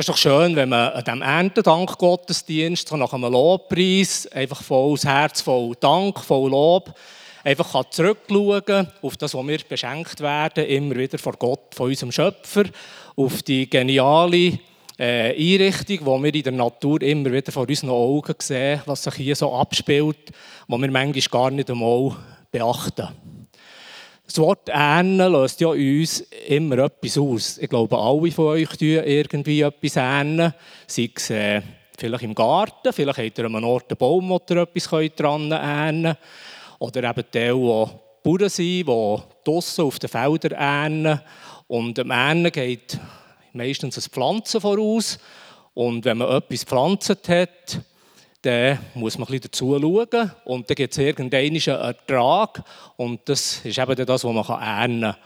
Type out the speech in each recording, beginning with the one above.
Es ist doch schön, wenn man an diesem Erntedank Gottesdienst so nach einem Lobpreis einfach volles Herz, voll Dank, voll Lob, einfach kann zurückschauen auf das, was wir beschenkt werden, immer wieder vor Gott, von unserem Schöpfer, auf die geniale äh, Einrichtung, die wir in der Natur immer wieder vor unseren Augen sehen, was sich hier so abspielt, was wir manchmal gar nicht einmal beachten. Das Wort Ernten löst ja uns immer etwas aus. Ich glaube, alle von euch tun irgendwie etwas ernten. Sei es äh, vielleicht im Garten, vielleicht habt ihr an einem Ort einen Baum, wo ihr etwas dran könnt. Oder eben die, die Bauern sind, die draussen auf den Feldern ernten. Und am Ernten geht meistens ein Pflanzen voraus. Und wenn man etwas gepflanzt hat, dann muss man ein bisschen dazu schauen. Und dann gibt es irgendeinen Ertrag. Und das ist eben das, was man ernten kann.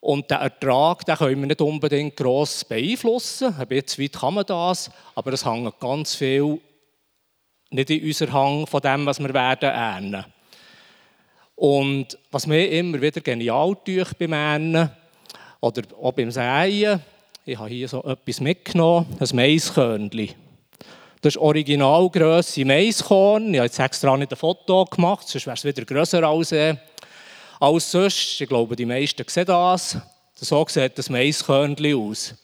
Und den Ertrag den können wir nicht unbedingt gross beeinflussen. Ein bisschen weit kann man das, aber es hängt ganz viel nicht in unser Hang von dem, was wir werden ernten. Und was mir immer wieder genial tut beim Ernten oder auch beim Säen, ich habe hier so etwas mitgenommen, ein Maiskörnchen. Das ist Originalgrösse Maiskorn. Ich habe jetzt extra nicht ein Foto gemacht, sonst wäre es wieder grösser als, äh, als sonst. Ich glaube, die meisten sehen das. So sieht das Maiskörnchen aus.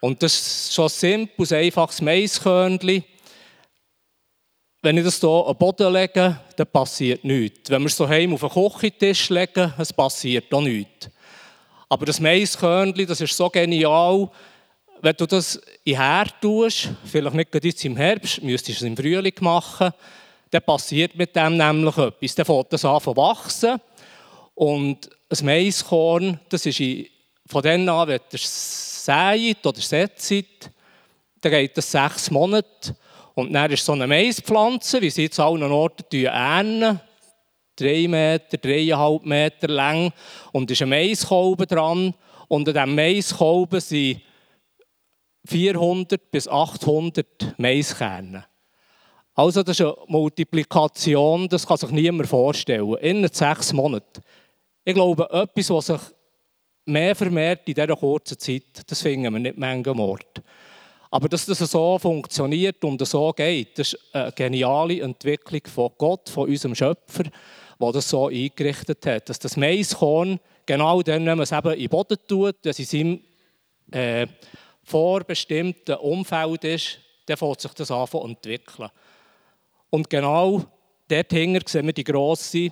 Und das ist schon ein simples, einfaches Maiskörnchen. Wenn ich das hier auf den Boden lege, dann passiert nichts. Wenn wir es so heim auf den Küchentisch legen, es passiert auch nichts. Aber das Maiskörnchen, das ist so genial, wenn du das in Herd tust, vielleicht nicht gerade jetzt im Herbst, müsstest du es im Frühling machen, dann passiert mit dem nämlich etwas. Dann fängt das an zu wachsen. Und ein Maiskorn, das ist von dann an, wenn ihr es säht oder setzt, dann geht das sechs Monate. Und dann ist so eine Maispflanze, wie sie jetzt an allen Orten ernten, drei Meter, dreieinhalb Meter lang und ist ein Maiskolben dran. Und an diesem Maiskolben sind 400 bis 800 Maiskerne. Also das ist eine Multiplikation, das kann sich niemand vorstellen. In sechs Monaten. Ich glaube, etwas, was sich mehr vermehrt in dieser kurzen Zeit, das finden wir nicht manchmal Ort. Aber dass das so funktioniert und so geht, das ist eine geniale Entwicklung von Gott, von unserem Schöpfer, der das so eingerichtet hat. Dass das Maiskorn genau dann, wenn man es eben in den Boden tut, dass in seinem äh, vorbestimmten Umfeld ist, dann fängt sich das an zu entwickeln. Und genau dort sehen wir die grosse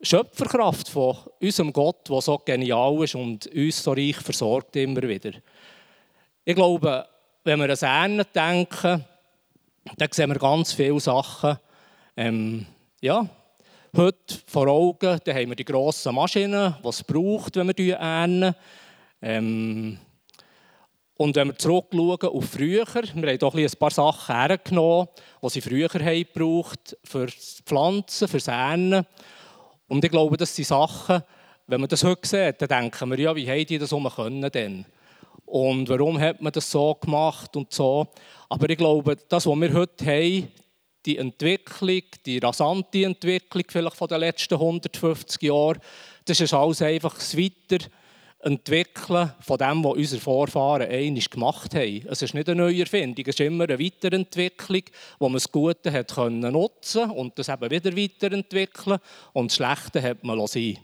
Schöpferkraft von unserem Gott, der so genial ist und uns so reich versorgt immer wieder. Ich glaube, wenn wir an Ernten denken, dann sehen wir ganz viele Sachen. Ähm, ja, heute vor Augen haben wir die grossen Maschinen, die es braucht, wenn wir ernten. Ähm, und wenn wir zurückschauen auf früher, wir haben doch ein paar Sachen hergenommen, die sie früher haben gebraucht für Pflanzen, für Ernten. Und ich glaube, das sind Sachen, wenn man das heute sieht, dann denken wir, ja, wie haben die das um können denn? Und warum hat man das so gemacht und so? Aber ich glaube, das, was wir heute haben, die Entwicklung, die rasante Entwicklung vielleicht von den letzten 150 Jahren, das ist alles einfach das Weiterentwickeln von dem, was unsere Vorfahren einmal gemacht haben. Es ist nicht eine neue Erfindung, es ist immer eine Weiterentwicklung, wo man das Gute hat können nutzen und das eben wieder weiterentwickeln und das Schlechte hat man sein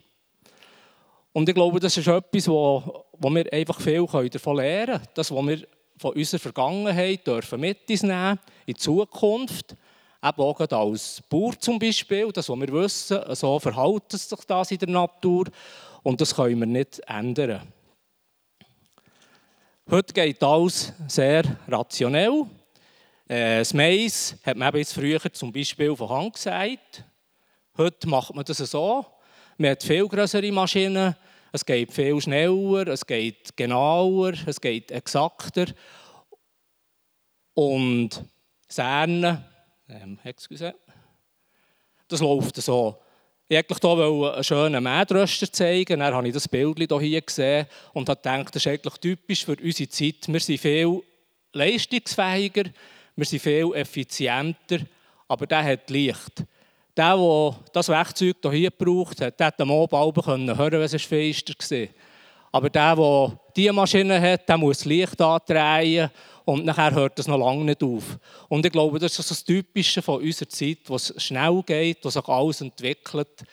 Und ich glaube, das ist etwas, wo wo wir einfach viel davon lernen können. Das, was wir von unserer Vergangenheit dürfen mit uns nehmen in die Zukunft. Eben auch als Bauer zum Beispiel, das, was wir wissen, so verhält sich das in der Natur und das können wir nicht ändern. Heute geht alles sehr rationell. Äh, das Mais hat man jetzt früher zum Beispiel von Hand gesagt. Heute macht man das so. Man hat viel größere Maschinen, es geht viel schneller, es geht genauer, es geht exakter. Und Serne, ähm, excuse, das läuft so. Ich wollte hier einen schönen Mähdröster zeigen, dann habe ich das Bild hier gesehen und habe gedacht, das ist eigentlich typisch für unsere Zeit. Wir sind viel leistungsfähiger, wir sind viel effizienter, aber der hat Licht der, der das Werkzeug hier gebraucht hat, am Abend hören wenn es feister war. Aber der, der diese Maschine hat, der muss Licht andrehen und nachher hört das noch lange nicht auf. Und ich glaube, das ist das Typische von unserer Zeit, wo es schnell geht, wo sich alles entwickelt.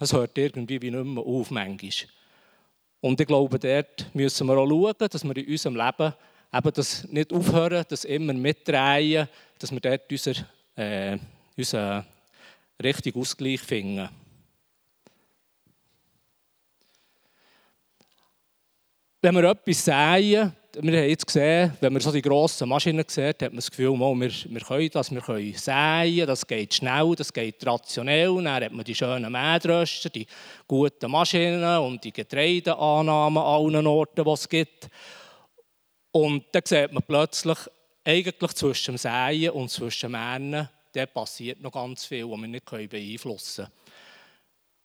Es hört irgendwie wie nicht mehr auf manchmal. Und ich glaube, dort müssen wir auch schauen, dass wir in unserem Leben eben das nicht aufhören, das immer mitdrehen, dass wir dort unseren, äh, unseren richtigen Ausgleich finden. Wenn wir etwas säen, wir haben jetzt gesehen, wenn man so die grossen Maschinen sieht, hat man das Gefühl, oh, wir, wir können das, wir können säen, das geht schnell, das geht rationell. Dann hat man die schönen Mähdröster, die guten Maschinen und die Getreideannahmen an allen Orten, die es gibt. Und dann sieht man plötzlich, eigentlich zwischen dem Säen und zwischen dem Ernten, da passiert noch ganz viel, was wir nicht beeinflussen können.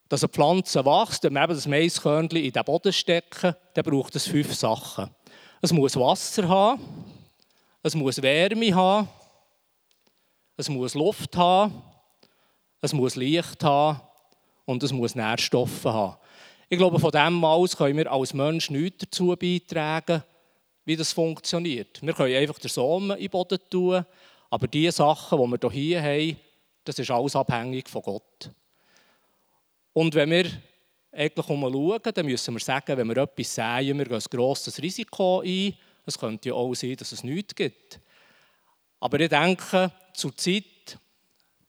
Dass eine Pflanze wächst, wenn wir eben das Maiskörnchen in den Boden stecken, dann braucht es fünf Sachen. Es muss Wasser haben, es muss Wärme haben, es muss Luft haben, es muss Licht haben und es muss Nährstoffe haben. Ich glaube, von dem aus können wir als Mensch nichts dazu beitragen, wie das funktioniert. Wir können einfach den Samen in den Boden tun, aber die Sachen, die wir hier haben, das ist alles abhängig von Gott. Und wenn wir eigentlich schauen, dann müssen wir sagen, wenn wir etwas sehen, wir gehen ein grosses Risiko ein. Es könnte ja auch sein, dass es nichts gibt. Aber ich denke, zur Zeit,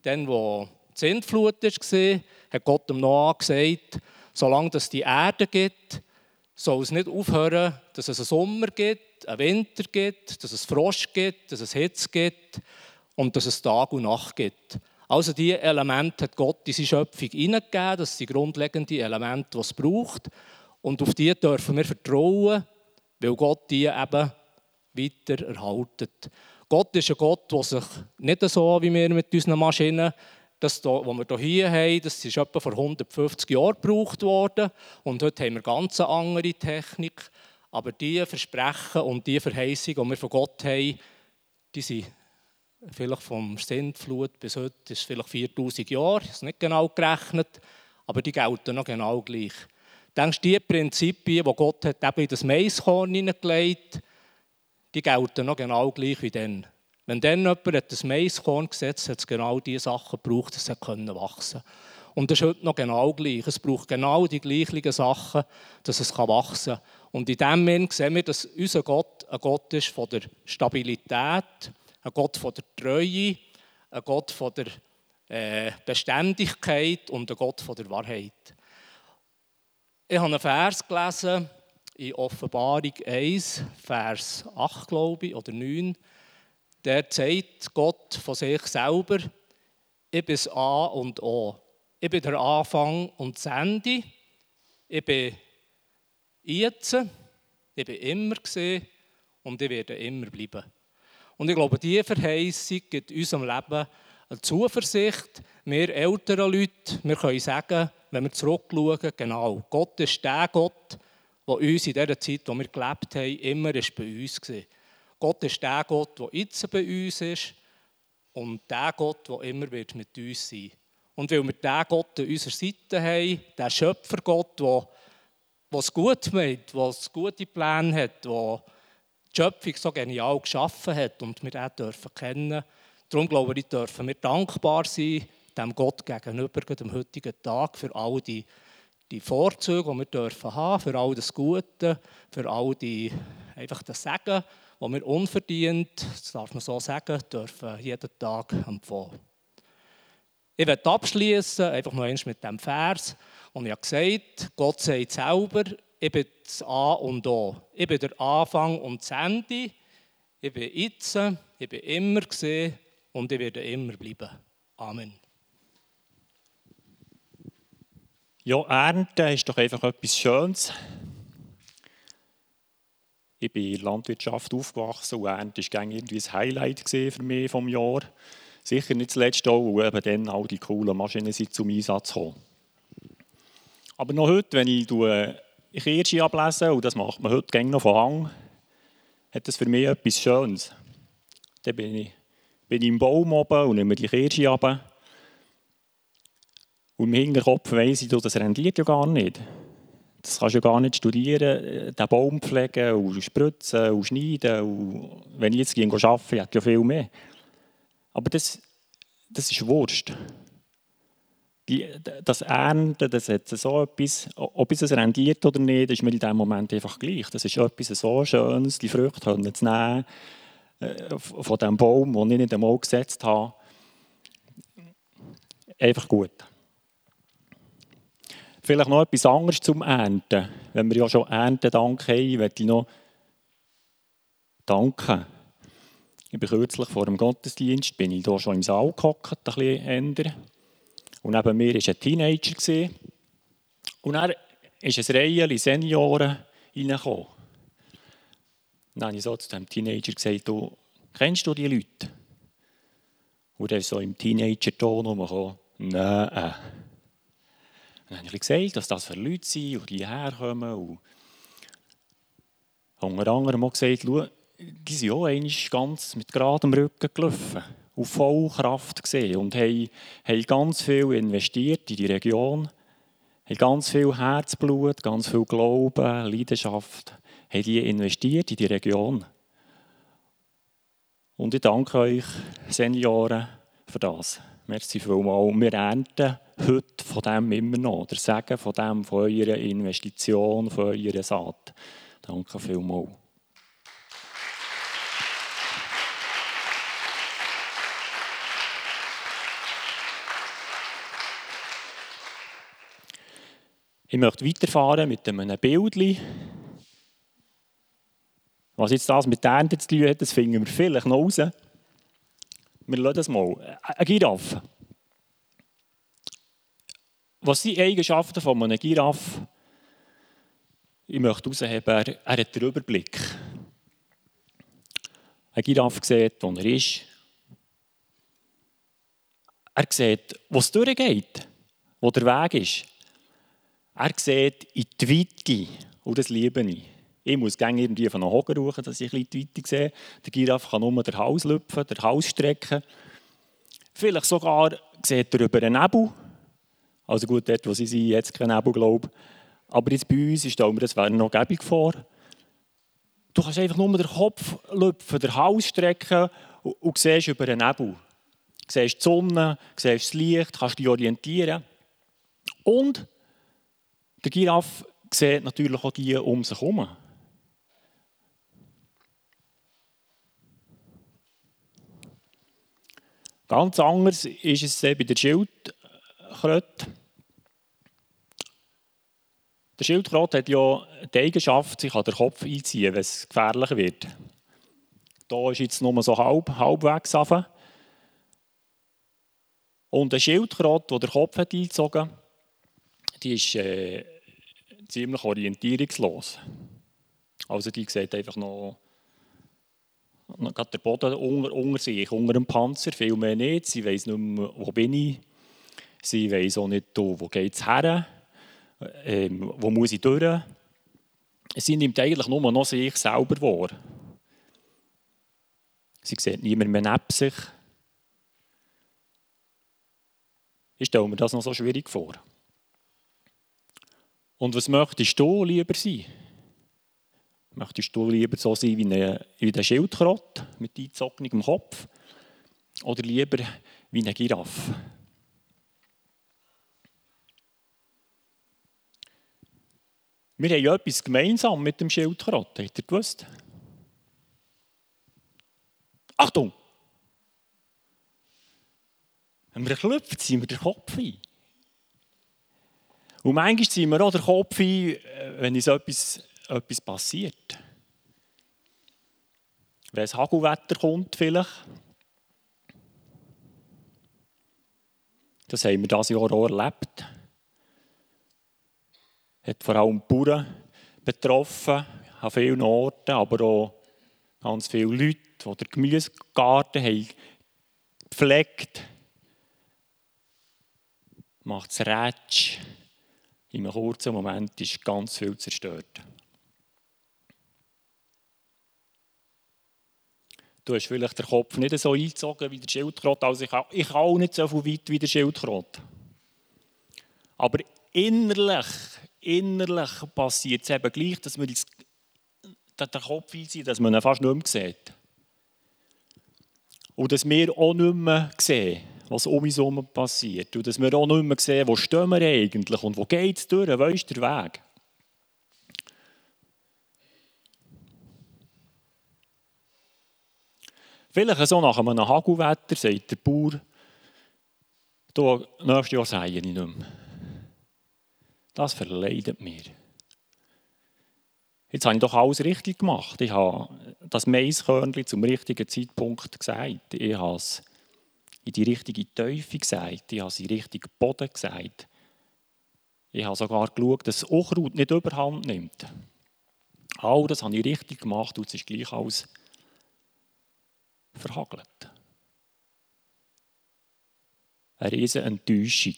dann, wo die Sintflut war, hat Gott dem Noah gesagt, solange es die Erde gibt, soll es nicht aufhören, dass es einen Sommer gibt, einen Winter gibt, dass es Frost gibt, dass es Hitze gibt und dass es Tag und Nacht gibt. Also diese Elemente hat Gott in seine Schöpfung hineingegeben. Das sind die grundlegenden Elemente, die es braucht. Und auf die dürfen wir vertrauen, weil Gott die eben weiter erhaltet. Gott ist ein Gott, der sich nicht so wie wir mit unseren Maschinen, das, was wir hier haben, das ist etwa vor 150 Jahren gebraucht worden. Und heute haben wir ganz eine andere Technik. Aber die Versprechen und die Verheißungen, die wir von Gott haben, die sind vielleicht vom Sintflut bis heute ist es vielleicht 4000 Jahre, ist nicht genau gerechnet, aber die gelten noch genau gleich. Denkst du, die Prinzipien, die Gott hat eben in das Maiskorn hineingelegt die gelten noch genau gleich wie dann. Wenn dann jemand das Maiskorn gesetzt hat, hat es genau diese Sachen gebraucht, dass es wachsen konnte. Und das ist heute noch genau gleich. Es braucht genau die gleichen Sachen, dass es wachsen kann. Und in dem Moment sehen wir, dass unser Gott ein Gott ist von der Stabilität, ein Gott von der Treue, ein Gott von der äh, Beständigkeit und ein Gott von der Wahrheit. Ich habe einen Vers gelesen in Offenbarung 1, Vers 8, glaube ich, oder 9. Der sagt Gott von sich selber, ich bin A und O. Ich bin der Anfang und das Ende. Ich bin jetzt, ich bin immer gesehen und ich werde immer bleiben. Und ich glaube, diese Verheißung gibt unserem Leben eine Zuversicht. Wir älteren Leute, wir können sagen, wenn wir zurückschauen, genau, Gott ist der Gott, der uns in der Zeit, in der wir gelebt haben, immer ist bei uns war. Gott ist der Gott, der jetzt bei uns ist und der Gott, der immer wird mit uns sein wird. Und weil wir diesen Gott an unserer Seite haben, der Schöpfergott, der es gut meint, der gute Pläne hat, der die Schöpfung so genial geschaffen hat und wir den dürfen kennen. Darum glaube ich, dürfen wir dankbar sein dem Gott gegenüber, dem heutigen Tag, für all die, die Vorzüge, die wir dürfen haben, für all das Gute, für all die, einfach das Segen, das wir unverdient, das darf man so sagen, dürfen jeden Tag empfangen. Ich werde abschließen, einfach noch eins mit dem Vers. Und ich habe gesagt, Gott sagt selber, ich bin das A und O. Ich bin der Anfang und das Ende. Ich bin jetzt, ich bin immer gesehen und ich werde immer bleiben. Amen. Ja, Ernten ist doch einfach etwas Schönes. Ich bin in der Landwirtschaft aufgewachsen und Ernte war irgendwie ein Highlight für mich vom Jahr. Sicher nicht zuletzt auch, weil eben dann all die coolen Maschinen zum Einsatz kommen. Aber noch heute, wenn ich Kirsche ablesen, und das macht man heute noch von Hang, hat das für mich etwas Schönes. Dann bin ich, bin ich im Baum oben und nehme die Kirsche ab. Und im Hinterkopf weiss ich, das rendiert ja gar nicht. Das kannst du gar nicht studieren, den Baum pflegen und spritzen und schneiden. Und wenn ich jetzt arbeite, arbeite hätte ich ja viel mehr. Aber das, das ist Wurst. Das Ernten, das hat so etwas, ob es rendiert oder nicht, ist mir in diesem Moment einfach gleich. Das ist etwas so Schönes, die Früchte zu nehmen äh, von dem Baum, den ich nicht einmal gesetzt habe. Einfach gut. Vielleicht noch etwas anderes zum Ernten. Wenn wir ja schon Erntedank haben, möchte ich noch danken. Ich bin kürzlich vor dem Gottesdienst, bin ich hier schon im Saal gehockt, ein bisschen ändern. Und neben mir war ein Teenager. Und dann ist ein Reihe Senioren reingekommen. Dann habe ich so zu dem Teenager gesagt, du, kennst du die Leute? Und er ist so im Teenager-Ton rumgekommen, nein. Dann habe ich gesagt, dass das für Leute sind und die herkommen. Und unter anderem auch gesagt, schau, die sind auch ganz mit geradem Rücken gelaufen, auf Vollkraft gesehen und haben, haben ganz viel investiert in die Region, haben ganz viel Herzblut, ganz viel Glauben, Leidenschaft, haben die investiert in die Region. Und ich danke euch, Senioren, für das. Merci vielmals. Wir ernten heute von dem immer noch. Der Segen von dem, von eurer Investition, von eurer Saat. Danke vielmals. Ich möchte weiterfahren mit einem Bild. Was jetzt das mit der Ernte zu tun hat, das finden wir vielleicht noch raus. Wir lassen das mal. Eine Giraffe. Was sind die Eigenschaften von einem Giraffe? Ich möchte herausheben, er, er hat den Überblick. Ein Giraffe sieht, wo er ist. Er sieht, wo es durchgeht, wo der Weg ist. Er sieht in die Weite und das liebe ich. Ich muss gerne irgendwie von einem Hocker rufen, dass ich bisschen die Weite sehe. Der Giraffe kann nur den Hals lüpfen, den Hals strecken. Vielleicht sogar sieht er über einen Nebel. Also gut, dort, wo sie sind, jetzt kein Nebel, glaube ich. Aber jetzt bei uns stellen wir das noch gäbig vor. Du kannst einfach nur den Kopf lüpfen, den Hals strecken und, und siehst über einen Nebel. Du siehst die Sonne, siehst das Licht, kannst dich orientieren. Und der Giraffe sieht natürlich auch die um sich herum. Ganz anders ist es bei der Schildkröte. Der Schildkröte hat ja die Eigenschaft, sich an den Kopf einzuziehen, wenn es gefährlich wird. Hier ist jetzt nur so halb, halbwegs runter. Und der Schildkröte, der den Kopf hat eingezogen hat, die ist äh, ziemlich orientierungslos. Also die sieht einfach noch, noch der Boden unter, unter sich, unter dem Panzer, viel mehr nicht. Sie weiß nicht mehr, wo bin ich. Sie weiß auch nicht, wo geht es her, ähm, wo muss ich durch. Sie nimmt eigentlich nur noch sich selber wahr. Sie sieht niemand mehr neben sich. Ich stelle mir das noch so schwierig vor. Und was möchtest du lieber sein? Möchtest du lieber so sein wie eine, wie eine Schildkröte mit eingezogenem Kopf? Oder lieber wie eine Giraffe? Wir haben ja etwas gemeinsam mit dem Schildkröte. Habt ihr gewusst? Achtung! Wenn wir klopfen, ziehen wir den Kopf ein. Und manchmal ziehen wir auch den Kopf ein, äh, wenn uns etwas, etwas passiert. Wenn es Hagelwetter kommt vielleicht. Das haben wir dieses Jahr auch erlebt. Hat vor allem die Bauern betroffen, an vielen Orten, aber auch ganz viele Leute, die den Gemüsegarten haben gepflegt macht es Rätsch in einem kurzen Moment ist ganz viel zerstört. Du hast vielleicht den Kopf nicht so eingezogen wie der Schildkröte, also ich, ich auch nicht so viel weit wie der Schildkröte. Aber innerlich innerlich passiert es eben gleich, dass ins, der Kopf einzieht, dass man ihn fast nicht mehr sieht. Und dass wir auch nicht mehr sehen, was um uns herum passiert. Und dass wir auch nicht mehr sehen, wo stehen wir eigentlich und wo geht es durch, wo ist der Weg. Vielleicht so nach einem Hagelwetter sagt der Bauer, du, nächstes Jahr sehe ich nicht mehr. Das verleidet mir. Jetzt habe ich doch alles richtig gemacht. Ich habe das Maiskörnchen zum richtigen Zeitpunkt gesagt. Ich habe es in die richtige Teufel gesagt. Ich habe den richtigen Boden gesagt. Ich habe sogar geschaut, dass das Unkraut nicht überhand nimmt. All das habe ich richtig gemacht und es ist gleich alles verhagelt. Eine riesige Enttäuschung.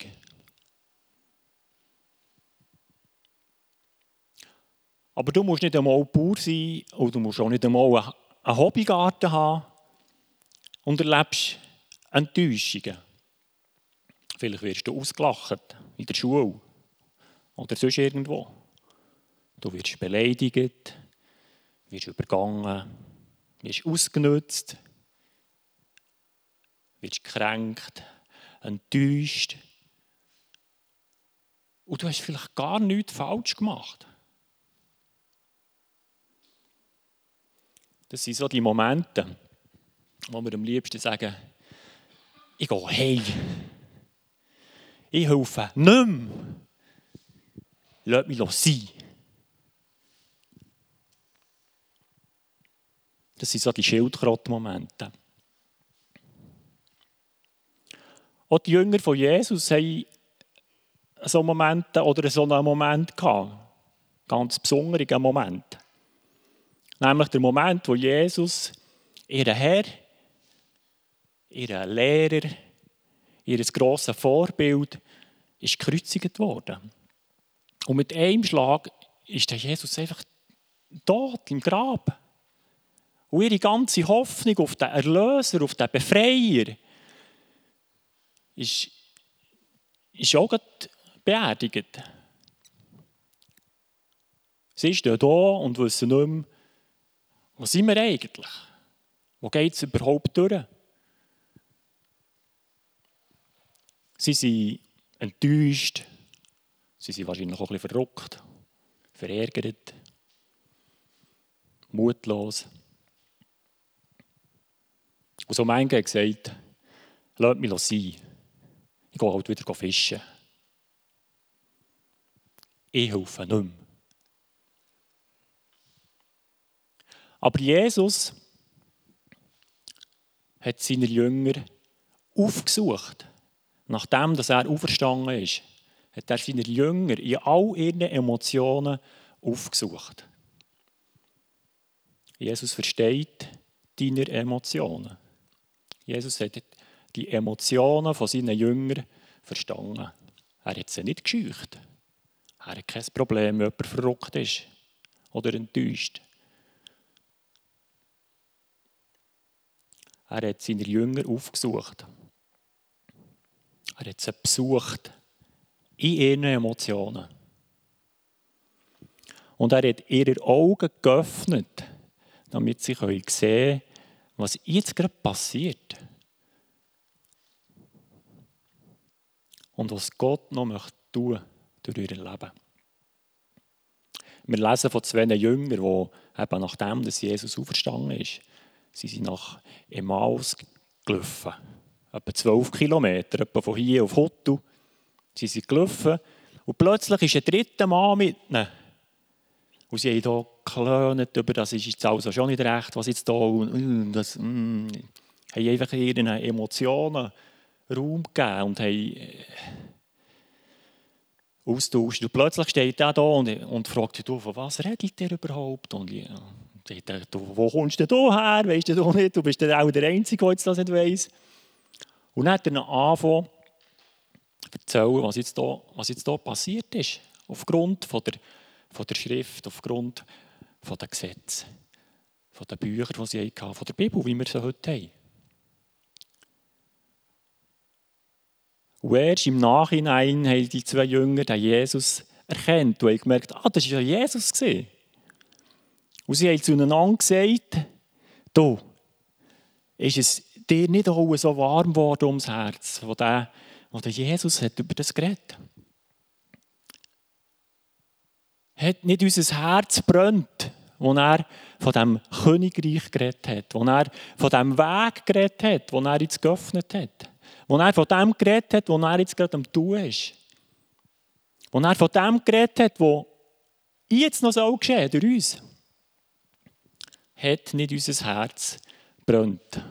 Aber du musst nicht einmal Bauer sein oder du musst auch nicht einmal einen Hobbygarten haben und erlebst Enttäuschungen. Vielleicht wirst du ausgelacht in der Schule oder sonst irgendwo. Du wirst beleidigt, wirst übergangen, wirst ausgenutzt, wirst gekränkt, enttäuscht. Und du hast vielleicht gar nichts falsch gemacht. Das sind so die Momente, wo wir am liebsten sagen, ich gehe hey, ich helfe nicht mehr. Lass mich sein. Das sind so die Schildkrott-Momente. Auch die Jünger von Jesus haben so Momente oder so einen Moment gehabt. Ganz besonderen Moment. Nämlich der Moment, wo Jesus, ihr Herr, ihr Lehrer, ihr grosses Vorbild, ist gekreuzigt worden. Und mit einem Schlag ist der Jesus einfach tot im Grab. Und ihre ganze Hoffnung auf den Erlöser, auf den Befreier, ist, ist auch beerdigt. Sie stehen da und wissen nicht mehr, wo sind wir eigentlich? Wo geht es überhaupt durch? Sie sind enttäuscht, sie sind wahrscheinlich auch ein bisschen verrückt, verärgert, mutlos. Und so manche hat gesagt, lasst mich sein. Ich gehe halt wieder fischen. Ich helfe nicht mehr. Aber Jesus hat seine Jünger aufgesucht. Nachdem dass er auferstanden ist, hat er seine Jünger in all ihren Emotionen aufgesucht. Jesus versteht deine Emotionen. Jesus hat die Emotionen von seinen Jüngern verstanden. Er hat sie nicht gescheucht. Er hat kein Problem, wenn jemand verrückt ist oder enttäuscht. Er hat seine Jünger aufgesucht. Er hat sie besucht in ihren Emotionen. Und er hat ihre Augen geöffnet, damit sie sehen können, was jetzt gerade passiert. Und was Gott noch möchte tun durch ihr Leben. Wir lesen von zwei Jüngern, die eben nachdem dass Jesus auferstanden ist, Sie sind nach Emmaus gelaufen. Etwa zwölf Kilometer, etwa von hier auf Hottu. Sie sind gelaufen und plötzlich ist ein dritter Mann mit ihnen. Und sie haben hier geklönt über das ist jetzt also schon nicht recht, was jetzt da und das, mm, haben einfach ihren Emotionen Raum gegeben und haben äh, austauscht. Und plötzlich steht er da und, und fragt, du, von was redet ihr überhaupt? Und ich dachte, wo kommst du denn her? Weißt du nicht? Du bist auch der Einzige, der das nicht weiss. Und dann hat er angefangen zu erzählen, was jetzt, hier, was jetzt hier passiert ist. Aufgrund von der, von der Schrift, aufgrund von der Gesetze, von den Büchern, die sie hatten, von der Bibel, wie wir sie heute haben. Und erst im Nachhinein haben die zwei Jünger den Jesus erkennt und haben gemerkt, ah, das war ja Jesus. Und sie haben zueinander gesagt, du, ist es dir nicht auch so warm geworden ums Herz, wo der, wo der Jesus hat über das geredet. Hat nicht unser Herz brennt, wo er von dem Königreich geredet hat, wo er von dem Weg geredet hat, wo er jetzt geöffnet hat, wo er von dem geredet hat, wo er jetzt gerade am Tun ist, wo er von dem geredet hat, wo jetzt noch so geschehen durch uns, hat nicht unser Herz brennt.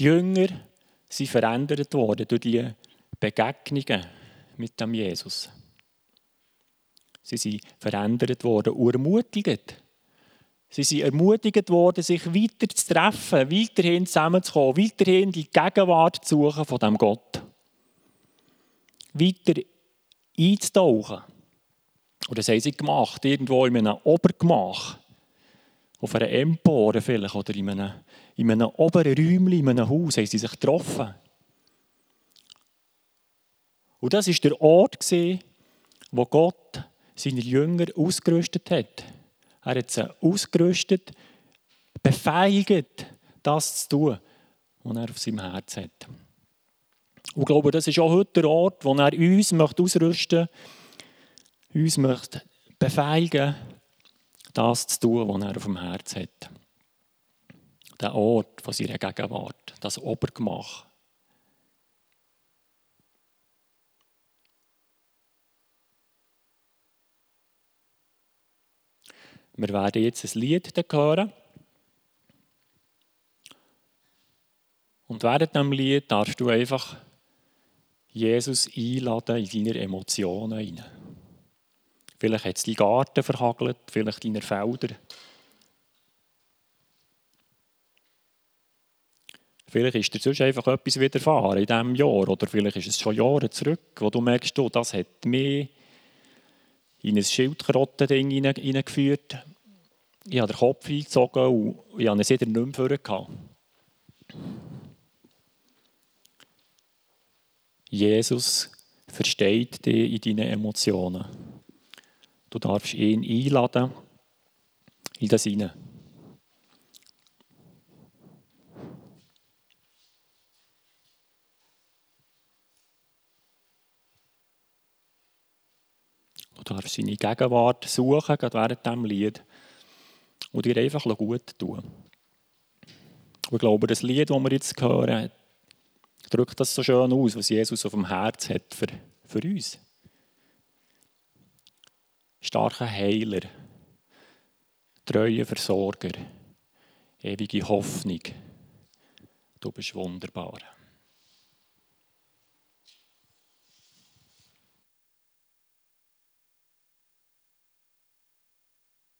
Die Jünger sind verändert worden durch die Begegnungen mit dem Jesus. Sie sind verändert worden und ermutigt. Sie sind ermutigt worden, sich weiter zu treffen, weiterhin zusammenzukommen, weiterhin die Gegenwart zu suchen von dem Gott. Weiter einzutauchen. Und das haben sie gemacht, irgendwo in einem Obergemach. Auf einer Empore vielleicht, oder in einem, in einem oberen Räumchen, in einem Haus, haben sie sich getroffen. Und das war der Ort, wo Gott seine Jünger ausgerüstet hat. Er hat sie ausgerüstet, befähigt, das zu tun, was er auf seinem Herz hat. Und ich glaube, das ist auch heute der Ort, wo er uns möchte ausrüsten möchte, uns möchte befähigen, das zu tun, was er auf dem Herz hat. Der Ort von seiner Gegenwart, das Obergemach. Wir werden jetzt ein Lied hören. Und während dem Lied darfst du einfach Jesus einladen in deine Emotionen hinein. Vielleicht hat es deinen Garten verhagelt, vielleicht deine Felder. Vielleicht ist dir sonst einfach etwas widerfahren in diesem Jahr. Oder vielleicht ist es schon Jahre zurück, wo du merkst, du, das hat mich in ein Schildkröten-Ding hineingeführt. Ich habe den Kopf eingezogen und ich habe es wieder nicht mehr gehabt. Jesus versteht dich in deinen Emotionen. Du darfst ihn einladen in das hinein. Du darfst seine Gegenwart suchen, gerade während diesem Lied, und dir einfach gut tun. Und ich glaube, das Lied, das wir jetzt hören, drückt das so schön aus, was Jesus auf dem Herz hat für, für uns. Starker Heiler, treuer Versorger, ewige Hoffnung. Du bist wunderbar.